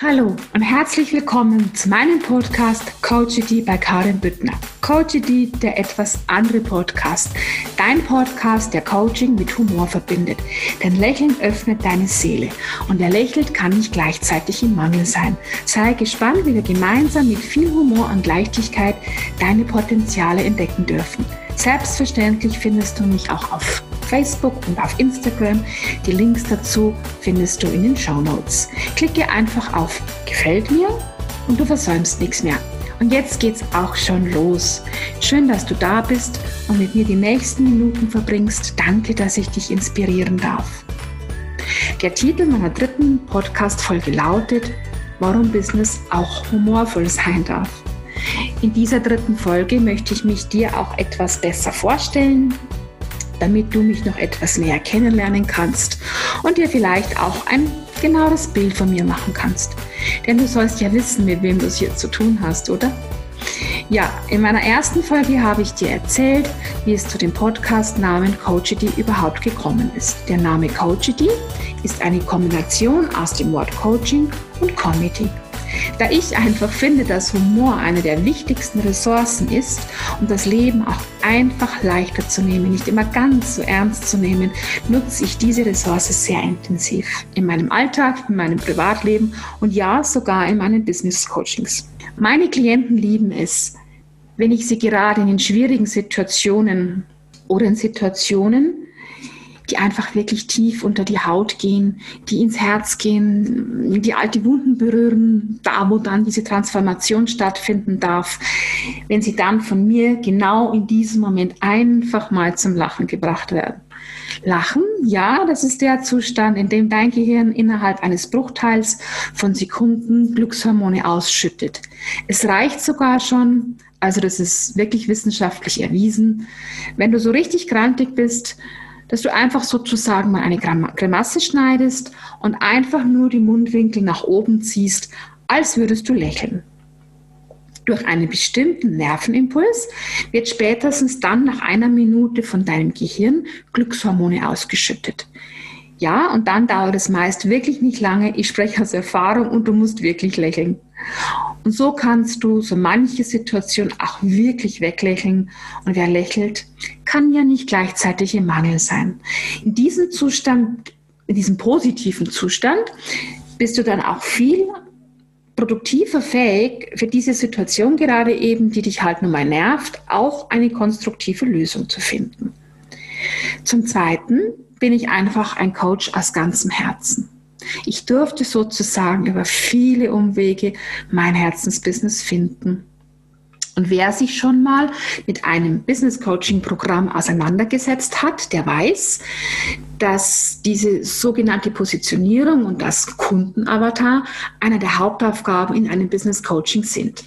Hallo und herzlich willkommen zu meinem Podcast Coachity bei Karin Büttner. Coachity, der etwas andere Podcast. Dein Podcast, der Coaching mit Humor verbindet. Denn Lächeln öffnet deine Seele. Und wer lächelt, kann nicht gleichzeitig im Mangel sein. Sei gespannt, wie wir gemeinsam mit viel Humor und Leichtigkeit deine Potenziale entdecken dürfen. Selbstverständlich findest du mich auch auf Facebook und auf Instagram. Die Links dazu findest du in den Show Notes. Klicke einfach auf Gefällt mir und du versäumst nichts mehr. Und jetzt geht's auch schon los. Schön, dass du da bist und mit mir die nächsten Minuten verbringst. Danke, dass ich dich inspirieren darf. Der Titel meiner dritten Podcast-Folge lautet, warum Business auch humorvoll sein darf. In dieser dritten Folge möchte ich mich dir auch etwas besser vorstellen, damit du mich noch etwas näher kennenlernen kannst und dir vielleicht auch ein genaues Bild von mir machen kannst. Denn du sollst ja wissen, mit wem du es hier zu tun hast, oder? Ja, in meiner ersten Folge habe ich dir erzählt, wie es zu dem Podcast-Namen Coachity überhaupt gekommen ist. Der Name Coachity ist eine Kombination aus dem Wort Coaching und Comedy. Da ich einfach finde, dass Humor eine der wichtigsten Ressourcen ist, um das Leben auch einfach leichter zu nehmen, nicht immer ganz so ernst zu nehmen, nutze ich diese Ressource sehr intensiv in meinem Alltag, in meinem Privatleben und ja, sogar in meinen Business Coachings. Meine Klienten lieben es, wenn ich sie gerade in den schwierigen Situationen oder in Situationen, die einfach wirklich tief unter die Haut gehen, die ins Herz gehen, die alte Wunden berühren, da wo dann diese Transformation stattfinden darf, wenn sie dann von mir genau in diesem Moment einfach mal zum Lachen gebracht werden. Lachen, ja, das ist der Zustand, in dem dein Gehirn innerhalb eines Bruchteils von Sekunden Glückshormone ausschüttet. Es reicht sogar schon, also das ist wirklich wissenschaftlich erwiesen, wenn du so richtig grantig bist, dass du einfach sozusagen mal eine Grimasse schneidest und einfach nur die Mundwinkel nach oben ziehst, als würdest du lächeln. Durch einen bestimmten Nervenimpuls wird spätestens dann nach einer Minute von deinem Gehirn Glückshormone ausgeschüttet. Ja, und dann dauert es meist wirklich nicht lange. Ich spreche aus Erfahrung und du musst wirklich lächeln. Und so kannst du so manche Situation auch wirklich weglächeln. Und wer lächelt, kann ja nicht gleichzeitig im Mangel sein. In diesem Zustand, in diesem positiven Zustand, bist du dann auch viel produktiver fähig, für diese Situation gerade eben, die dich halt nun mal nervt, auch eine konstruktive Lösung zu finden. Zum Zweiten bin ich einfach ein Coach aus ganzem Herzen. Ich durfte sozusagen über viele Umwege mein Herzensbusiness finden. Und wer sich schon mal mit einem Business Coaching Programm auseinandergesetzt hat, der weiß, dass diese sogenannte Positionierung und das Kundenavatar einer der Hauptaufgaben in einem Business Coaching sind.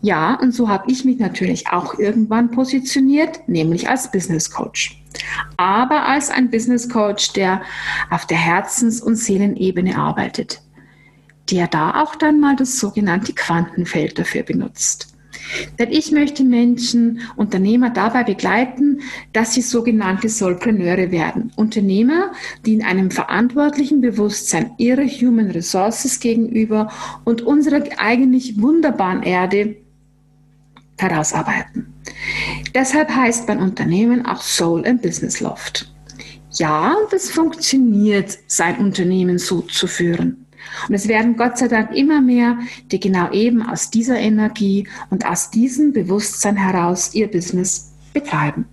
Ja, und so habe ich mich natürlich auch irgendwann positioniert, nämlich als Business Coach aber als ein Business Coach, der auf der Herzens- und Seelenebene arbeitet, der da auch dann mal das sogenannte Quantenfeld dafür benutzt. Denn ich möchte Menschen, Unternehmer dabei begleiten, dass sie sogenannte Solpreneure werden. Unternehmer, die in einem verantwortlichen Bewusstsein ihrer Human Resources gegenüber und unserer eigentlich wunderbaren Erde herausarbeiten. Deshalb heißt mein Unternehmen auch Soul and Business Loft. Ja, das funktioniert, sein Unternehmen so zu führen. Und es werden Gott sei Dank immer mehr, die genau eben aus dieser Energie und aus diesem Bewusstsein heraus ihr Business betreiben.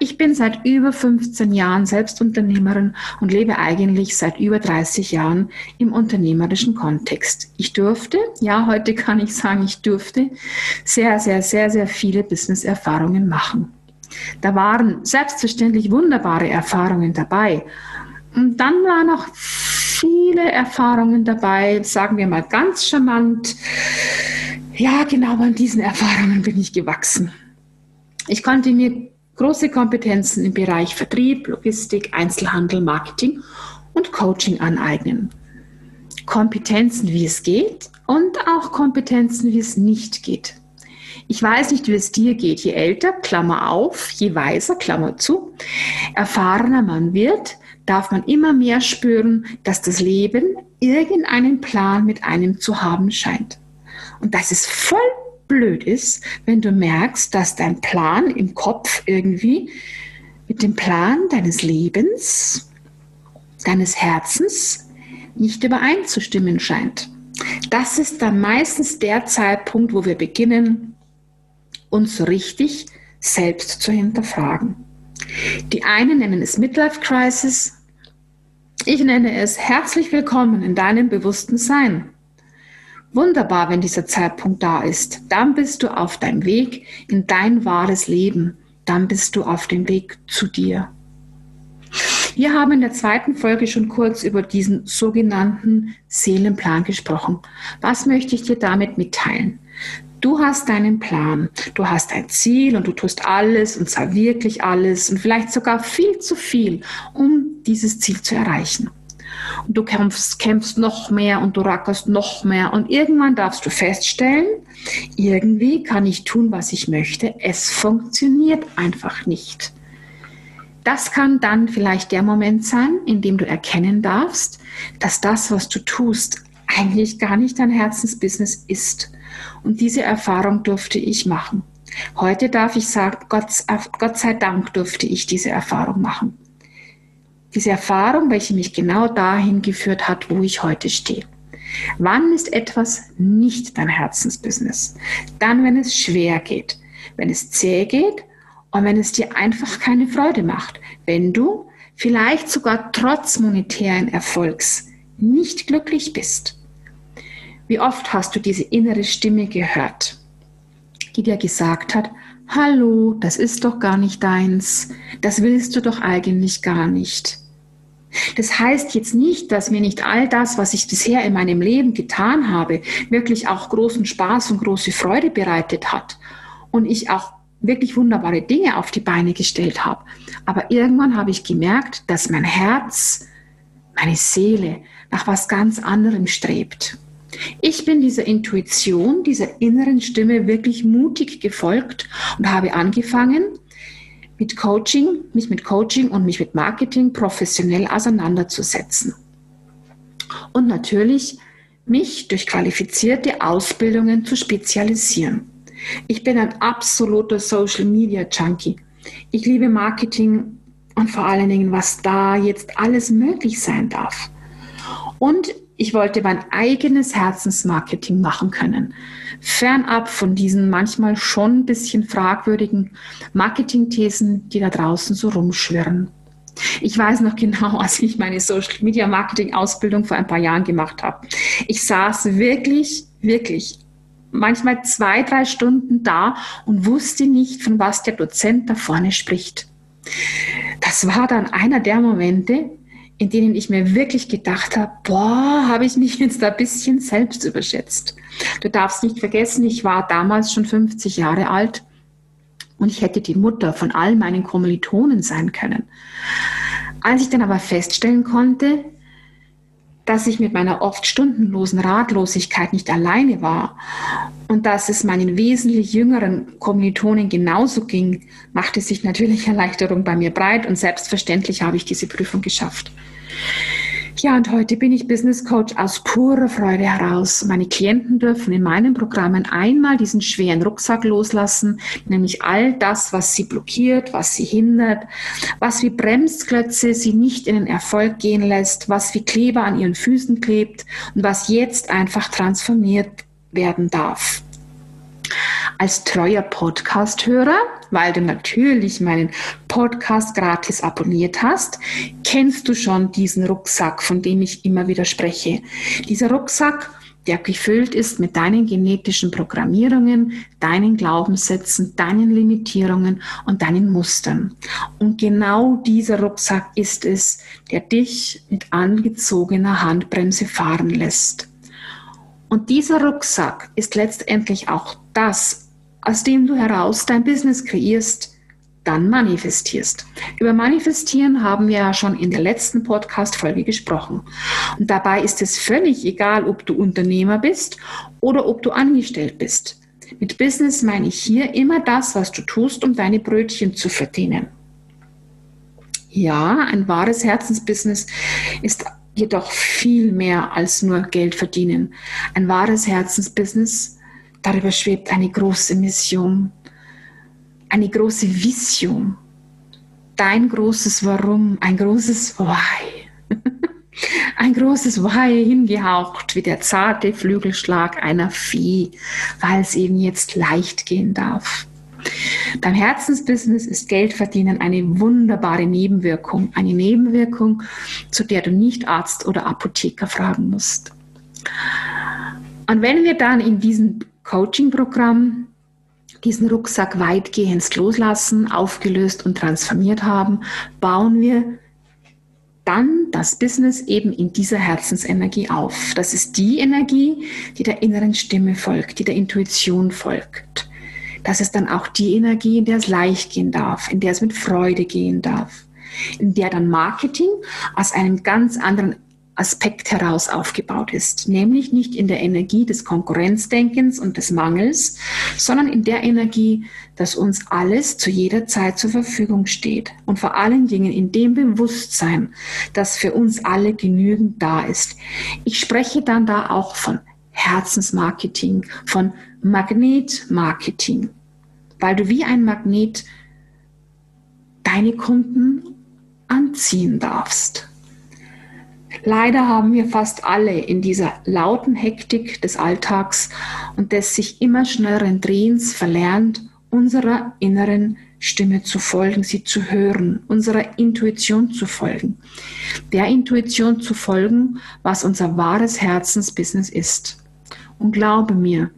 Ich bin seit über 15 Jahren Selbstunternehmerin und lebe eigentlich seit über 30 Jahren im unternehmerischen Kontext. Ich durfte, ja, heute kann ich sagen, ich durfte sehr, sehr, sehr, sehr viele Business-Erfahrungen machen. Da waren selbstverständlich wunderbare Erfahrungen dabei. Und dann waren noch viele Erfahrungen dabei, sagen wir mal ganz charmant. Ja, genau an diesen Erfahrungen bin ich gewachsen. Ich konnte mir große Kompetenzen im Bereich Vertrieb, Logistik, Einzelhandel, Marketing und Coaching aneignen. Kompetenzen, wie es geht und auch Kompetenzen, wie es nicht geht. Ich weiß nicht, wie es dir geht. Je älter, Klammer auf, je weiser, Klammer zu, erfahrener man wird, darf man immer mehr spüren, dass das Leben irgendeinen Plan mit einem zu haben scheint. Und dass es voll blöd ist, wenn du merkst, dass dein Plan im Kopf irgendwie mit dem Plan deines Lebens, deines Herzens nicht übereinzustimmen scheint. Das ist dann meistens der Zeitpunkt, wo wir beginnen, uns richtig selbst zu hinterfragen. Die einen nennen es Midlife Crisis. Ich nenne es herzlich willkommen in deinem bewussten Sein. Wunderbar, wenn dieser Zeitpunkt da ist. Dann bist du auf deinem Weg in dein wahres Leben. Dann bist du auf dem Weg zu dir. Wir haben in der zweiten Folge schon kurz über diesen sogenannten Seelenplan gesprochen. Was möchte ich dir damit mitteilen? Du hast deinen Plan, du hast ein Ziel und du tust alles und zwar wirklich alles und vielleicht sogar viel zu viel, um dieses Ziel zu erreichen. Und du kämpfst, kämpfst noch mehr und du rackerst noch mehr und irgendwann darfst du feststellen, irgendwie kann ich tun, was ich möchte. Es funktioniert einfach nicht. Das kann dann vielleicht der Moment sein, in dem du erkennen darfst, dass das, was du tust, eigentlich gar nicht dein Herzensbusiness ist und diese Erfahrung durfte ich machen. Heute darf ich sagen, Gott, Gott sei Dank durfte ich diese Erfahrung machen. Diese Erfahrung, welche mich genau dahin geführt hat, wo ich heute stehe. Wann ist etwas nicht dein Herzensbusiness? Dann, wenn es schwer geht, wenn es zäh geht und wenn es dir einfach keine Freude macht. Wenn du vielleicht sogar trotz monetären Erfolgs nicht glücklich bist. Wie oft hast du diese innere Stimme gehört, die dir gesagt hat, Hallo, das ist doch gar nicht deins, das willst du doch eigentlich gar nicht. Das heißt jetzt nicht, dass mir nicht all das, was ich bisher in meinem Leben getan habe, wirklich auch großen Spaß und große Freude bereitet hat und ich auch wirklich wunderbare Dinge auf die Beine gestellt habe. Aber irgendwann habe ich gemerkt, dass mein Herz, meine Seele nach was ganz anderem strebt. Ich bin dieser Intuition, dieser inneren Stimme wirklich mutig gefolgt und habe angefangen, mit Coaching, mich mit Coaching und mich mit Marketing professionell auseinanderzusetzen. Und natürlich mich durch qualifizierte Ausbildungen zu spezialisieren. Ich bin ein absoluter Social Media Junkie. Ich liebe Marketing und vor allen Dingen, was da jetzt alles möglich sein darf. Und ich wollte mein eigenes Herzensmarketing machen können. Fernab von diesen manchmal schon ein bisschen fragwürdigen Marketingthesen, die da draußen so rumschwirren. Ich weiß noch genau, als ich meine Social Media Marketing Ausbildung vor ein paar Jahren gemacht habe. Ich saß wirklich, wirklich manchmal zwei, drei Stunden da und wusste nicht, von was der Dozent da vorne spricht. Das war dann einer der Momente, in denen ich mir wirklich gedacht habe, boah, habe ich mich jetzt ein bisschen selbst überschätzt. Du darfst nicht vergessen, ich war damals schon 50 Jahre alt und ich hätte die Mutter von all meinen Kommilitonen sein können. Als ich dann aber feststellen konnte, dass ich mit meiner oft stundenlosen Ratlosigkeit nicht alleine war und dass es meinen wesentlich jüngeren Kommilitonen genauso ging, machte sich natürlich Erleichterung bei mir breit und selbstverständlich habe ich diese Prüfung geschafft. Ja, und heute bin ich Business Coach aus purer Freude heraus. Meine Klienten dürfen in meinen Programmen einmal diesen schweren Rucksack loslassen, nämlich all das, was sie blockiert, was sie hindert, was wie Bremsklötze sie nicht in den Erfolg gehen lässt, was wie Kleber an ihren Füßen klebt und was jetzt einfach transformiert werden darf. Als treuer Podcast-Hörer, weil du natürlich meinen Podcast gratis abonniert hast, kennst du schon diesen Rucksack, von dem ich immer wieder spreche. Dieser Rucksack, der gefüllt ist mit deinen genetischen Programmierungen, deinen Glaubenssätzen, deinen Limitierungen und deinen Mustern. Und genau dieser Rucksack ist es, der dich mit angezogener Handbremse fahren lässt. Und dieser Rucksack ist letztendlich auch das, aus dem du heraus dein Business kreierst, dann manifestierst. Über Manifestieren haben wir ja schon in der letzten Podcast-Folge gesprochen. Und dabei ist es völlig egal, ob du Unternehmer bist oder ob du angestellt bist. Mit Business meine ich hier immer das, was du tust, um deine Brötchen zu verdienen. Ja, ein wahres Herzensbusiness ist jedoch viel mehr als nur Geld verdienen. Ein wahres Herzensbusiness, darüber schwebt eine große Mission, eine große Vision, dein großes Warum, ein großes Why. Ein großes Why hingehaucht wie der zarte Flügelschlag einer Vieh, weil es eben jetzt leicht gehen darf. Beim Herzensbusiness ist Geldverdienen eine wunderbare Nebenwirkung, eine Nebenwirkung, zu der du nicht Arzt oder Apotheker fragen musst. Und wenn wir dann in diesem Coaching-Programm diesen Rucksack weitgehend loslassen, aufgelöst und transformiert haben, bauen wir dann das Business eben in dieser Herzensenergie auf. Das ist die Energie, die der inneren Stimme folgt, die der Intuition folgt. Das ist dann auch die Energie, in der es leicht gehen darf, in der es mit Freude gehen darf, in der dann Marketing aus einem ganz anderen Aspekt heraus aufgebaut ist, nämlich nicht in der Energie des Konkurrenzdenkens und des Mangels, sondern in der Energie, dass uns alles zu jeder Zeit zur Verfügung steht und vor allen Dingen in dem Bewusstsein, dass für uns alle genügend da ist. Ich spreche dann da auch von Herzensmarketing, von Magnetmarketing, weil du wie ein Magnet deine Kunden anziehen darfst. Leider haben wir fast alle in dieser lauten Hektik des Alltags und des sich immer schnelleren Drehens verlernt, unserer inneren Stimme zu folgen, sie zu hören, unserer Intuition zu folgen. Der Intuition zu folgen, was unser wahres Herzensbusiness ist. Und glaube mir,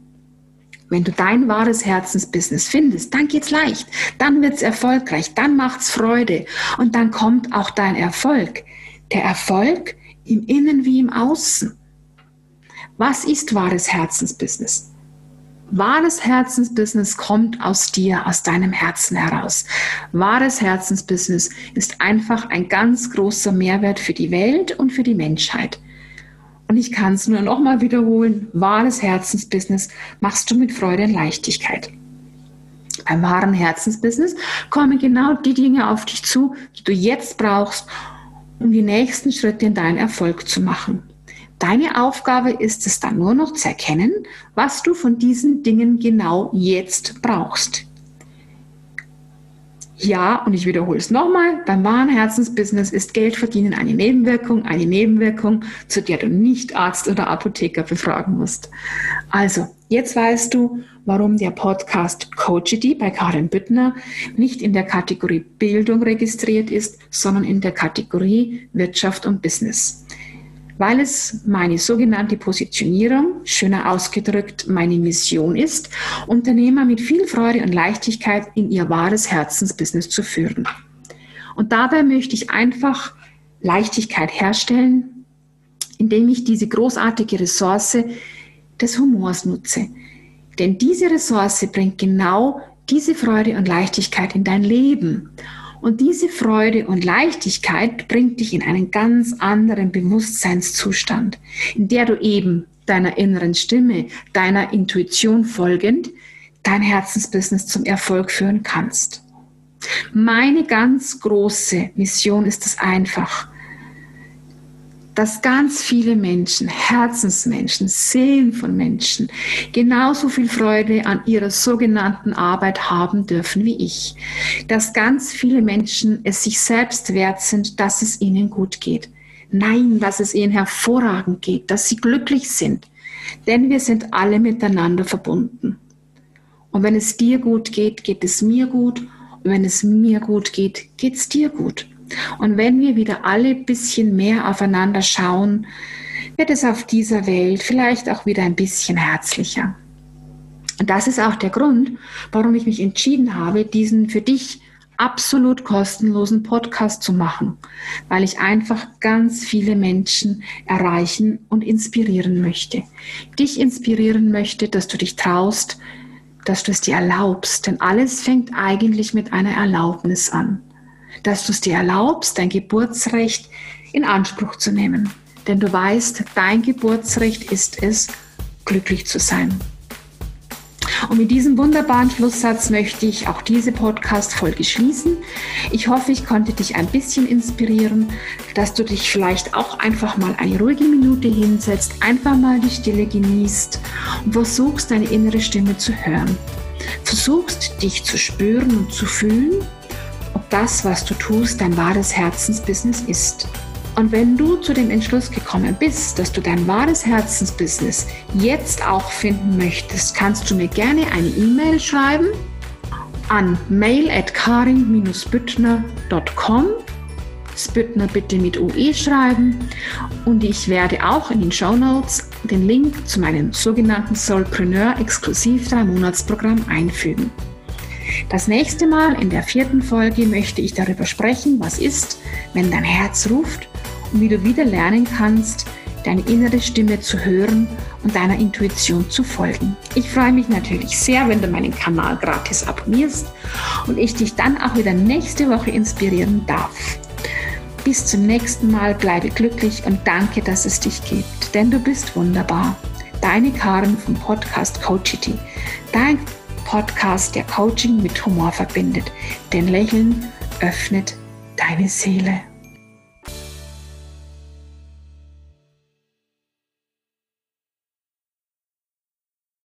wenn du dein wahres Herzensbusiness findest, dann geht's leicht, dann wird's erfolgreich, dann macht's Freude und dann kommt auch dein Erfolg. Der Erfolg im Innen wie im Außen. Was ist wahres Herzensbusiness? Wahres Herzensbusiness kommt aus dir, aus deinem Herzen heraus. Wahres Herzensbusiness ist einfach ein ganz großer Mehrwert für die Welt und für die Menschheit. Und ich kann es nur noch mal wiederholen. Wahres Herzensbusiness machst du mit Freude und Leichtigkeit. Beim wahren Herzensbusiness kommen genau die Dinge auf dich zu, die du jetzt brauchst, um die nächsten Schritte in deinen Erfolg zu machen. Deine Aufgabe ist es dann nur noch zu erkennen, was du von diesen Dingen genau jetzt brauchst. Ja, und ich wiederhole es nochmal, beim wahren Herzensbusiness ist Geldverdienen eine Nebenwirkung, eine Nebenwirkung, zu der du nicht Arzt oder Apotheker befragen musst. Also, jetzt weißt du, warum der Podcast Coachity bei Karin Büttner nicht in der Kategorie Bildung registriert ist, sondern in der Kategorie Wirtschaft und Business weil es meine sogenannte Positionierung, schöner ausgedrückt meine Mission ist, Unternehmer mit viel Freude und Leichtigkeit in ihr wahres Herzensbusiness zu führen. Und dabei möchte ich einfach Leichtigkeit herstellen, indem ich diese großartige Ressource des Humors nutze. Denn diese Ressource bringt genau diese Freude und Leichtigkeit in dein Leben. Und diese Freude und Leichtigkeit bringt dich in einen ganz anderen Bewusstseinszustand, in der du eben deiner inneren Stimme, deiner Intuition folgend, dein Herzensbusiness zum Erfolg führen kannst. Meine ganz große Mission ist es einfach, dass ganz viele Menschen, Herzensmenschen, Seelen von Menschen genauso viel Freude an ihrer sogenannten Arbeit haben dürfen wie ich. Dass ganz viele Menschen es sich selbst wert sind, dass es ihnen gut geht. Nein, dass es ihnen hervorragend geht, dass sie glücklich sind. Denn wir sind alle miteinander verbunden. Und wenn es dir gut geht, geht es mir gut. Und wenn es mir gut geht, geht es dir gut. Und wenn wir wieder alle ein bisschen mehr aufeinander schauen, wird es auf dieser Welt vielleicht auch wieder ein bisschen herzlicher. Und das ist auch der Grund, warum ich mich entschieden habe, diesen für dich absolut kostenlosen Podcast zu machen, weil ich einfach ganz viele Menschen erreichen und inspirieren möchte. Dich inspirieren möchte, dass du dich traust, dass du es dir erlaubst, denn alles fängt eigentlich mit einer Erlaubnis an dass du es dir erlaubst, dein Geburtsrecht in Anspruch zu nehmen. Denn du weißt, dein Geburtsrecht ist es, glücklich zu sein. Und mit diesem wunderbaren Schlusssatz möchte ich auch diese Podcast-Folge schließen. Ich hoffe, ich konnte dich ein bisschen inspirieren, dass du dich vielleicht auch einfach mal eine ruhige Minute hinsetzt, einfach mal die Stille genießt und versuchst, deine innere Stimme zu hören. Versuchst, dich zu spüren und zu fühlen, ob das, was du tust, dein wahres Herzensbusiness ist. Und wenn du zu dem Entschluss gekommen bist, dass du dein wahres Herzensbusiness jetzt auch finden möchtest, kannst du mir gerne eine E-Mail schreiben an mail at karin-büttner.com. Spüttner bitte mit UE schreiben und ich werde auch in den Show Notes den Link zu meinem sogenannten Soulpreneur Exklusiv 3 Monatsprogramm einfügen. Das nächste Mal in der vierten Folge möchte ich darüber sprechen, was ist, wenn dein Herz ruft und wie du wieder lernen kannst, deine innere Stimme zu hören und deiner Intuition zu folgen. Ich freue mich natürlich sehr, wenn du meinen Kanal gratis abonnierst und ich dich dann auch wieder nächste Woche inspirieren darf. Bis zum nächsten Mal, bleibe glücklich und danke, dass es dich gibt, denn du bist wunderbar. Deine Karin vom Podcast Coachity, dein Podcast, der Coaching mit Humor verbindet, denn Lächeln öffnet deine Seele.